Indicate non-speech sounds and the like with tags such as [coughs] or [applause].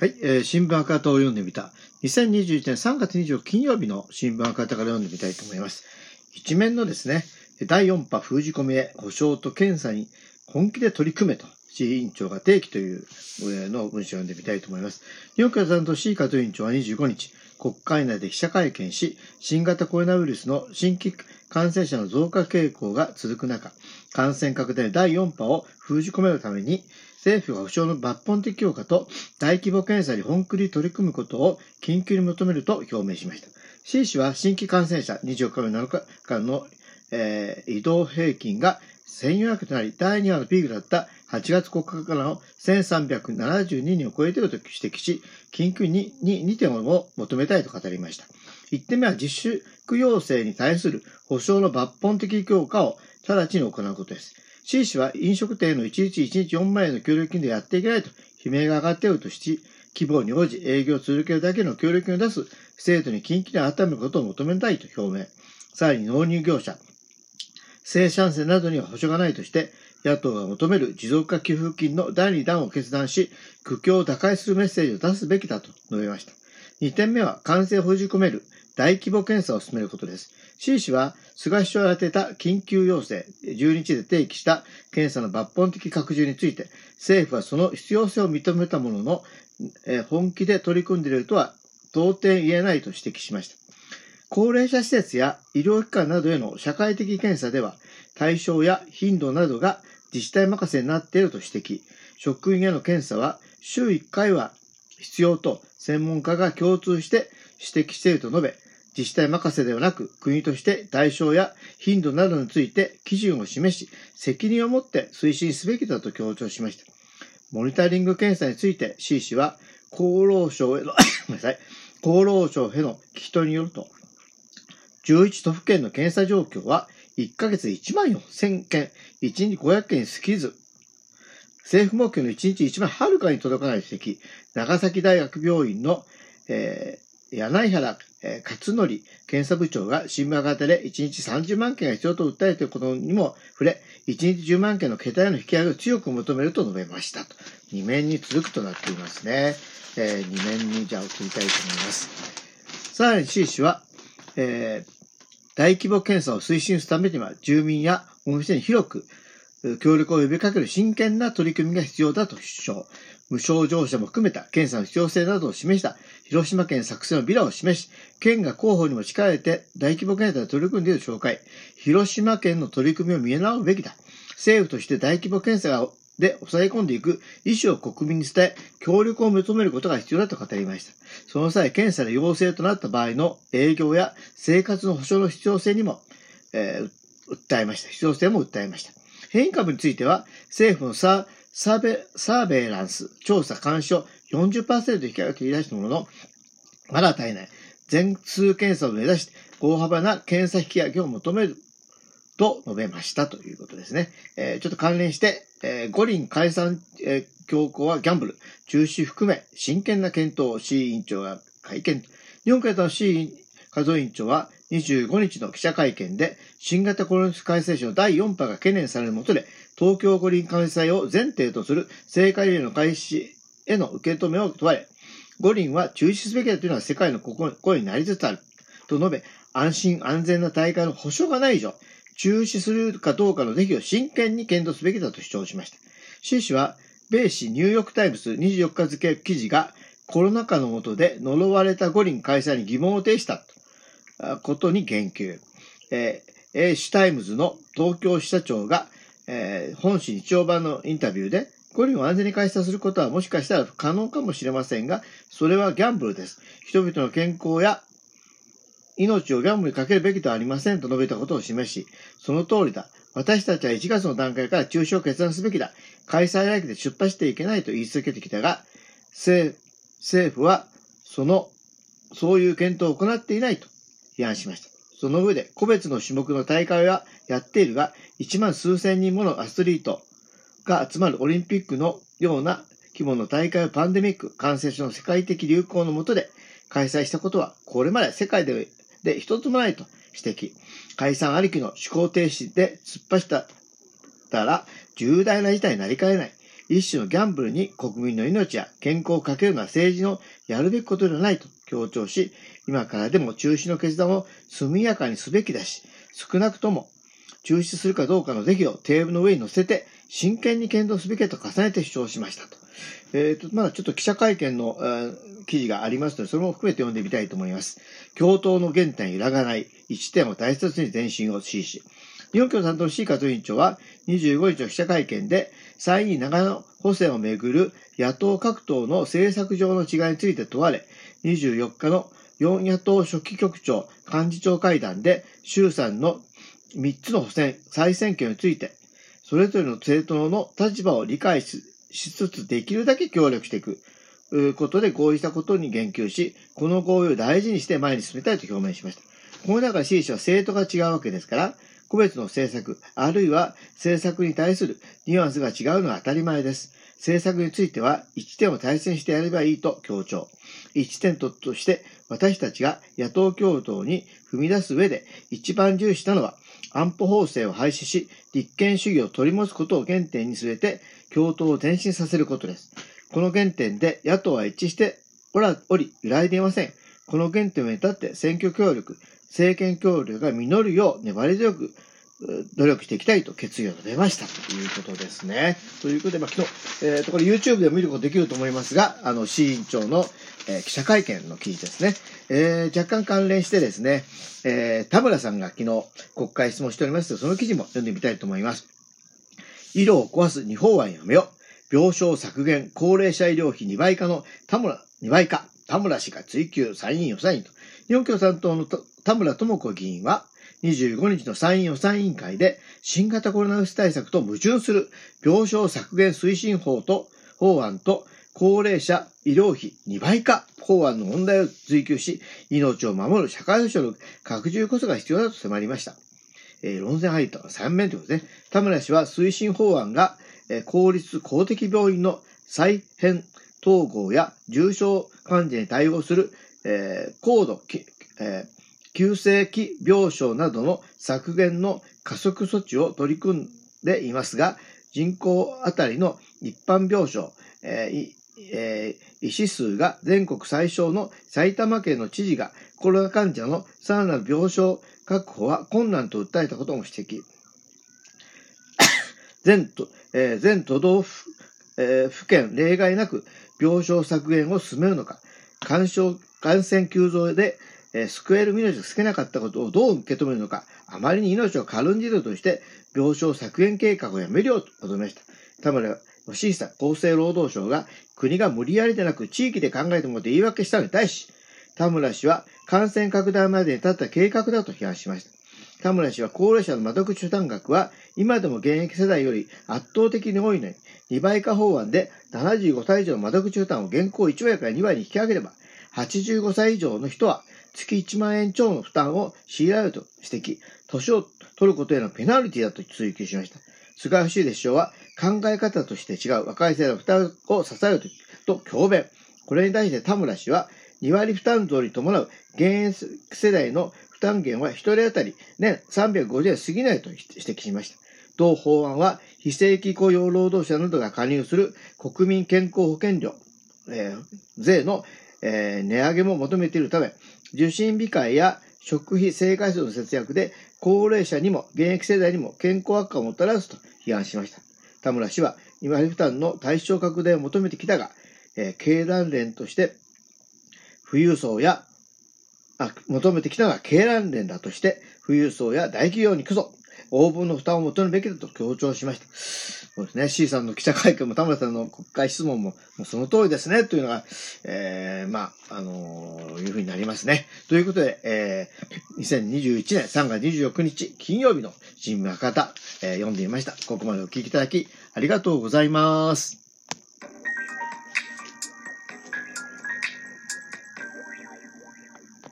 はい、えー新聞赤旗を読んでみた。2021年3月24日金曜日の新聞赤旗から読んでみたいと思います。一面のですね、第4波封じ込めへ保証と検査に本気で取り組めと、市委員長が提起というえーの文章を読んでみたいと思います。日本共産党市和委員長は25日、国会内で記者会見し、新型コロナウイルスの新規感染者の増加傾向が続く中、感染拡大第4波を封じ込めるために、政府が保障の抜本的強化と大規模検査に本気で取り組むことを緊急に求めると表明しました。C 氏は新規感染者24日目7日間の、えー移動平均が1400となり、第2波のピークだった8月9日からの1372人を超えていると指摘し、緊急にに2点を求めたいと語りました。1点目は自粛要請に対する保障の抜本的強化を直ちに行うことです。C 氏は飲食店の1日1日4万円の協力金でやっていけないと悲鳴が上がっているとし、規模に応じ営業を続けるだけの協力金を出す制度に緊急に改めることを求めたいと表明。さらに納入業者、生産者などには保証がないとして、野党が求める持続化給付金の第2弾を決断し、苦境を打開するメッセージを出すべきだと述べました。2点目は感染を封じ込める大規模検査を進めることです。C 氏は菅首相が当てた緊急要請、12日で提起した検査の抜本的拡充について、政府はその必要性を認めたものの、え本気で取り組んでいるとは到底言えないと指摘しました。高齢者施設や医療機関などへの社会的検査では、対象や頻度などが自治体任せになっていると指摘。職員への検査は週1回は必要と専門家が共通して指摘していると述べ、自治体任せではなく国として対象や頻度などについて基準を示し、責任を持って推進すべきだと強調しました。モニタリング検査について C 氏は厚労省への [coughs] ごめんなさい、厚労省への聞き取りによると、11都府県の検査状況は1ヶ月1万4000件、1日500件に過ぎず、政府目標の1日1万はるかに届かない指摘、長崎大学病院の、えー柳原、えー勝則検査部長が新聞型で1日30万件が必要と訴えていることにも触れ、1日10万件の桁への引き上げを強く求めると述べましたと。2面に続くとなっていますね。え2面にじゃあ移りたいと思います。さらに C 氏は、えー大規模検査を推進するためには、住民やお店に広く協力を呼びかける真剣な取り組みが必要だと主張。無症状者も含めた検査の必要性などを示した広島県作成のビラを示し、県が広報にも力を入れて大規模検査に取り組んでいる紹介。広島県の取り組みを見直すべきだ。政府として大規模検査で抑え込んでいく意思を国民に伝え、協力を求めることが必要だと語りました。その際、検査で陽性となった場合の営業や生活の保障の必要性にも、えー訴えました。必要性も訴えました。変異株については、政府のササーベサーベイランス調査監視を40%引き上げて言い出したものの、まだ足りない。全数検査を目指して大幅な検査引き上げを求めると述べましたということですね。えーちょっと関連して、えー五輪解散、えー強行はギャンブル、中止含め真剣な検討を C 委員長が会見。日本経済の C 和夫委員長は25日の記者会見で、新型コロナウイルス感染症第4波が懸念されるもとで、東京五輪開催を前提とする聖火リレーの開始への受け止めを問われ、五輪は中止すべきだというのは世界の声になりつつある。と述べ、安心安全な大会の保証がない以上、中止するかどうかの是非を真剣に検討すべきだと主張しました。志位氏は、米紙ニューヨークタイムズ24日付記事がコロナ禍の下で呪われた五輪開催に疑問を呈したことに言及。えーシュタイムズの東京支社長が、えー本紙日曜版のインタビューで、五輪を安全に開催することはもしかしたら可能かもしれませんが、それはギャンブルです。人々の健康や命をギャンブルにかけるべきではありませんと述べたことを示し、その通りだ。私たちは1月の段階から中止を決断すべきだ。開催来期で出発していけないと言い続けてきたが、政府はその、そういう検討を行っていないと批判しました。その上で、個別の種目の大会はやっているが、1万数千人ものアスリートが集まるオリンピックのような規模の大会をパンデミック、感染症の世界的流行の下で開催したことは、これまで世界でで一つもないと指摘。解散ありきの思考停止で突っ走ったら重大な事態になりかねない。一種のギャンブルに国民の命や健康をかけるのは政治のやるべきことではないと強調し、今からでも中止の決断を速やかにすべきだし、少なくとも中止するかどうかの是非をテーブルの上に乗せて真剣に検討すべきと重ねて主張しましたと。えっ、ー、と、まだちょっと記者会見の、えー、記事がありますので、それも含めて読んでみたいと思います。共闘の原点揺らがない、一点を大切に前進を指示し、日本共産党の C 加藤委員長は25日の記者会見で、参院長野補選をめぐる野党各党の政策上の違いについて問われ、24日の4野党書記局長幹事長会談で衆参の3つの補選、再選挙について、それぞれの政党の立場を理解しつつできるだけ協力していくことで合意したことに言及し、この合意を大事にして前に進めたいと表明しました。この中で C 氏は政党が違うわけですから、個別の政策、あるいは政策に対するニュアンスが違うのは当たり前です。政策については一点を大切にしてやればいいと強調。一点として私たちが野党共闘に踏み出す上で一番重視したのは安保法制を廃止し立憲主義を取り持つことを原点に据えて共闘を前進させることです。この原点で野党は一致しておらおり揺らいでいません。この原点を至って選挙協力、政権協力が実るよう粘り強く努力していきたいと決意を述べましたということですね。ということで、まあ、昨日、えっ、ー、と、これ YouTube でも見ることできると思いますが、あの、市委員長の、えー、記者会見の記事ですね。えー、若干関連してですね、えー、田村さんが昨日国会質問しております、その記事も読んでみたいと思います。医療を壊す日本はやめよ。病床削減、高齢者医療費2倍化の田村、2倍化、田村氏が追及、参院予算員と。日本共産党の田村智子議員は、25日の参院予算委員会で、新型コロナウイルス対策と矛盾する病床削減推進法と、法案と、高齢者医療費2倍化法案の問題を追及し、命を守る社会保障の拡充こそが必要だと迫りました。えー、論戦入った3面ということでね。田村氏は推進法案が、えー、公立公的病院の再編統合や重症患者に対応する、えー、高度、えー急性期病床などの削減の加速措置を取り組んでいますが、人口あたりの一般病床、えーえー、医師数が全国最小の埼玉県の知事がコロナ患者のさらなる病床確保は困難と訴えたことも指摘。[coughs] 全都,、えー、全都道府,、えー、府県例外なく病床削減を進めるのか、感染急増でえー、救える命を救けなかったことをどう受け止めるのか、あまりに命を軽んじるとして、病床削減計画をやめるようと求めました。田村義久厚生労働省が国が無理やりでなく地域で考えてもらって言い訳したのに対し、田村氏は感染拡大までに立った計画だと批判しました。田村氏は高齢者の窓口負担額は今でも現役世代より圧倒的に多いのに、2倍化法案で75歳以上の窓口負担を現行1倍から2倍に引き上げれば、85歳以上の人は月1万円超の負担を強いられると指摘、年を取ることへのペナルティだと追及しました。菅義偉首相は考え方として違う若い世代の負担を支えると強弁。これに対して田村氏は2割負担増に伴う現役世代の負担減は1人当たり年350円過ぎないと指摘しました。同法案は非正規雇用労働者などが加入する国民健康保険料、えー、税の、えー、値上げも求めているため、受診控えや食費、生活費の節約で高齢者にも現役世代にも健康悪化をもたらすと批判しました。田村氏は今負担の対象拡大を求めてきたが、えー、経団連として富裕層やあ求めてきたが経団連だとして、富裕層や大企業にくそ、応分の負担を求めるべきだと強調しました。そうですね。C さんの記者会見も田村さんの国会質問も、もうその通りですね、というのが、えー、まあ、あのー、いうふうになりますね。ということで、えー、2021年3月26日金曜日の新聞博多、えー、読んでみました。ここまでお聞きいただき、ありがとうございます。